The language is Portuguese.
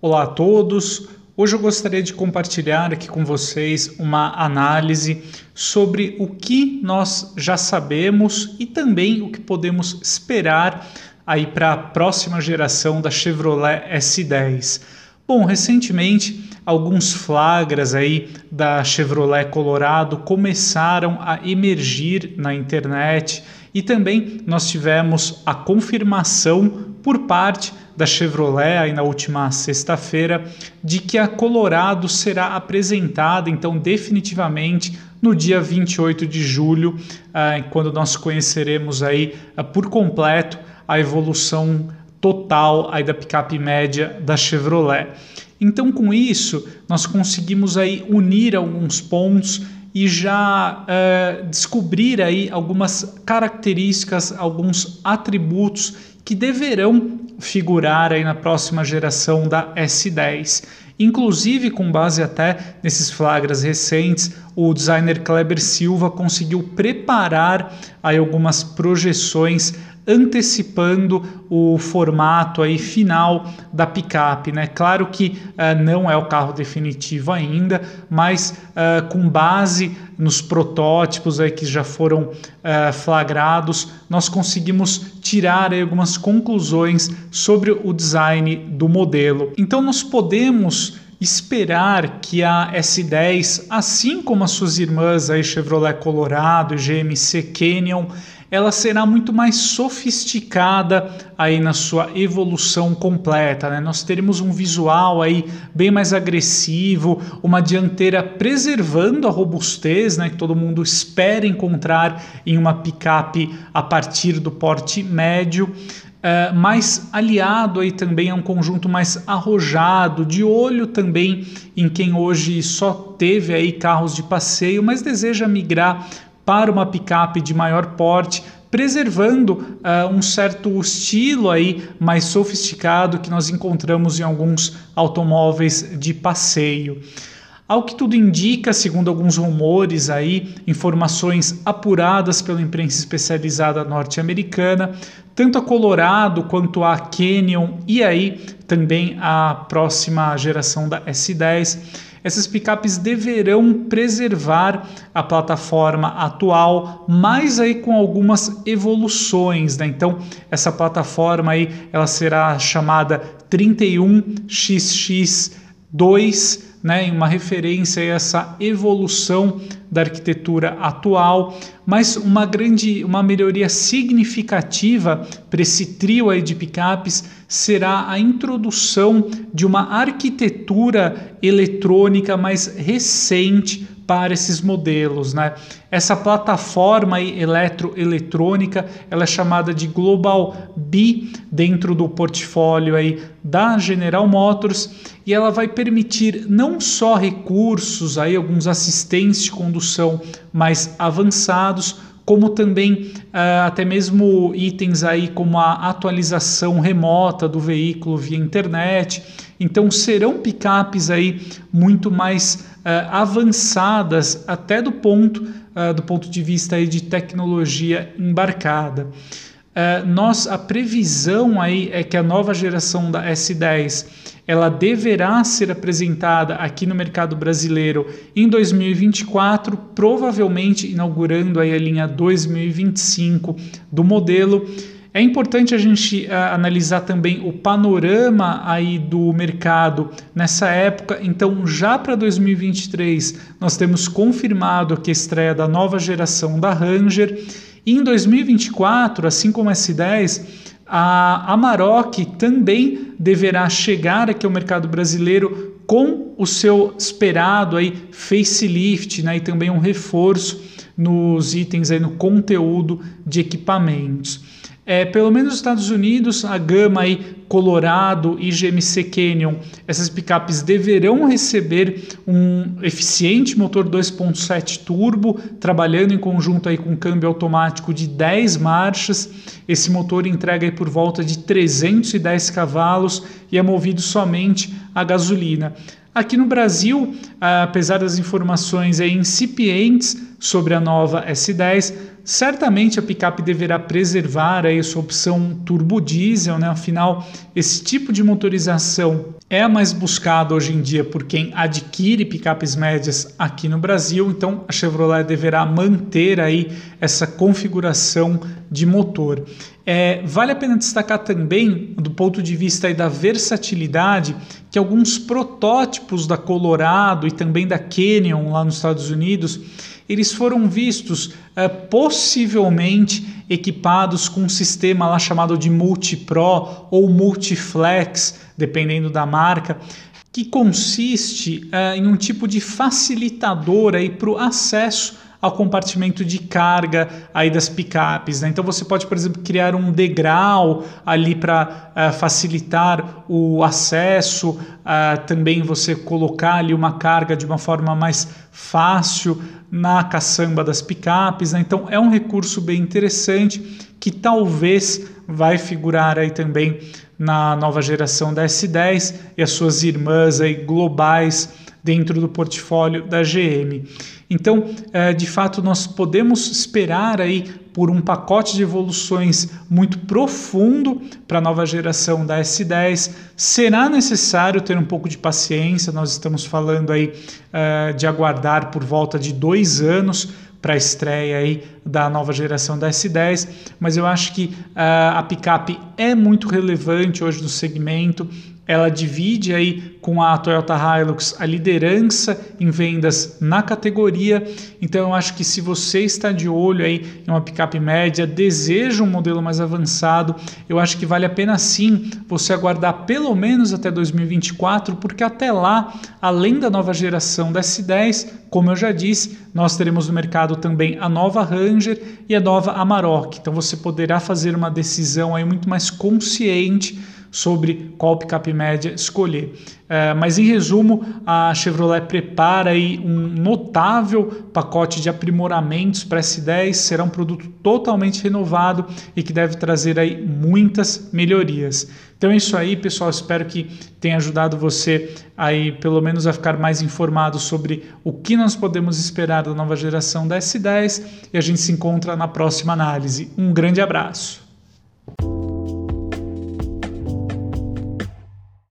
Olá a todos. Hoje eu gostaria de compartilhar aqui com vocês uma análise sobre o que nós já sabemos e também o que podemos esperar aí para a próxima geração da Chevrolet S10. Bom, recentemente alguns flagras aí da Chevrolet Colorado começaram a emergir na internet e também nós tivemos a confirmação por parte da Chevrolet aí na última sexta-feira de que a Colorado será apresentada então definitivamente no dia 28 de julho, uh, quando nós conheceremos aí uh, por completo a evolução total aí da picape média da Chevrolet. Então com isso nós conseguimos aí unir alguns pontos e já uh, descobrir aí algumas características, alguns atributos que deverão figurar aí na próxima geração da S10. Inclusive, com base até nesses flagras recentes, o designer Kleber Silva conseguiu preparar aí algumas projeções antecipando o formato aí final da picape, né? Claro que uh, não é o carro definitivo ainda, mas uh, com base nos protótipos aí que já foram uh, flagrados, nós conseguimos tirar algumas conclusões sobre o design do modelo. Então nós podemos esperar que a S10, assim como as suas irmãs aí Chevrolet Colorado e GMC Canyon, ela será muito mais sofisticada aí na sua evolução completa, né? Nós teremos um visual aí bem mais agressivo, uma dianteira preservando a robustez, né, que todo mundo espera encontrar em uma picape a partir do porte médio. Uh, mas aliado aí também a um conjunto mais arrojado, de olho também em quem hoje só teve aí carros de passeio, mas deseja migrar para uma picape de maior porte, preservando uh, um certo estilo aí mais sofisticado que nós encontramos em alguns automóveis de passeio. Ao que tudo indica, segundo alguns rumores aí, informações apuradas pela imprensa especializada norte-americana, tanto a Colorado quanto a Canyon e aí também a próxima geração da S10 essas picapes deverão preservar a plataforma atual, mas aí com algumas evoluções, né? Então, essa plataforma aí, ela será chamada 31XX2 né, em uma referência a essa evolução da arquitetura atual, mas uma grande, uma melhoria significativa para esse trio aí de picapes será a introdução de uma arquitetura eletrônica mais recente para esses modelos, né? Essa plataforma eletroeletrônica, ela é chamada de Global B dentro do portfólio aí da General Motors e ela vai permitir não só recursos aí alguns assistentes de condução mais avançados, como também uh, até mesmo itens aí como a atualização remota do veículo via internet. Então serão picapes aí muito mais avançadas até do ponto uh, do ponto de vista aí de tecnologia embarcada. Uh, nós a previsão aí é que a nova geração da S10 ela deverá ser apresentada aqui no mercado brasileiro em 2024, provavelmente inaugurando aí a linha 2025 do modelo. É importante a gente uh, analisar também o panorama aí do mercado nessa época. Então, já para 2023, nós temos confirmado que a estreia da nova geração da Ranger. E em 2024, assim como a S10, a Amarok também deverá chegar aqui ao mercado brasileiro com o seu esperado aí facelift, né, e também um reforço nos itens aí no conteúdo de equipamentos. É, pelo menos nos Estados Unidos, a gama aí Colorado e GMC Canyon, essas picapes deverão receber um eficiente motor 2.7 turbo, trabalhando em conjunto aí com câmbio automático de 10 marchas. Esse motor entrega aí por volta de 310 cavalos e é movido somente a gasolina. Aqui no Brasil, apesar das informações incipientes sobre a nova S10, certamente a picape deverá preservar aí sua opção turbo diesel, né? Afinal, esse tipo de motorização é mais buscada hoje em dia por quem adquire picapes médias aqui no Brasil, então a Chevrolet deverá manter aí essa configuração de motor. É, vale a pena destacar também, do ponto de vista da versatilidade, que alguns protótipos da Colorado e também da Canyon lá nos Estados Unidos, eles foram vistos é, possivelmente equipados com um sistema lá chamado de Multipro ou Multiflex, dependendo da marca, que consiste é, em um tipo de facilitador para o acesso ao compartimento de carga aí das picapes. Né? Então você pode, por exemplo, criar um degrau ali para uh, eh, facilitar o acesso, uh, também você colocar ali uma carga de uma forma mais fácil na caçamba das picapes. Né? Então é um recurso bem interessante que talvez vai figurar aí também na nova geração da S10 e as suas irmãs aí globais dentro do portfólio da GM. Então, é, de fato, nós podemos esperar aí por um pacote de evoluções muito profundo para a nova geração da S10. Será necessário ter um pouco de paciência, nós estamos falando aí é, de aguardar por volta de dois anos para a estreia aí da nova geração da S10, mas eu acho que uh, a picape é muito relevante hoje no segmento ela divide aí com a Toyota Hilux a liderança em vendas na categoria. Então eu acho que se você está de olho aí em uma picape média, deseja um modelo mais avançado, eu acho que vale a pena sim você aguardar pelo menos até 2024, porque até lá, além da nova geração da S10, como eu já disse, nós teremos no mercado também a nova Ranger e a nova Amarok. Então você poderá fazer uma decisão aí muito mais consciente sobre qual picape média escolher. É, mas em resumo, a Chevrolet prepara aí um notável pacote de aprimoramentos para S10, será um produto totalmente renovado e que deve trazer aí muitas melhorias. Então é isso aí, pessoal. Espero que tenha ajudado você aí pelo menos a ficar mais informado sobre o que nós podemos esperar da nova geração da S10 e a gente se encontra na próxima análise. Um grande abraço.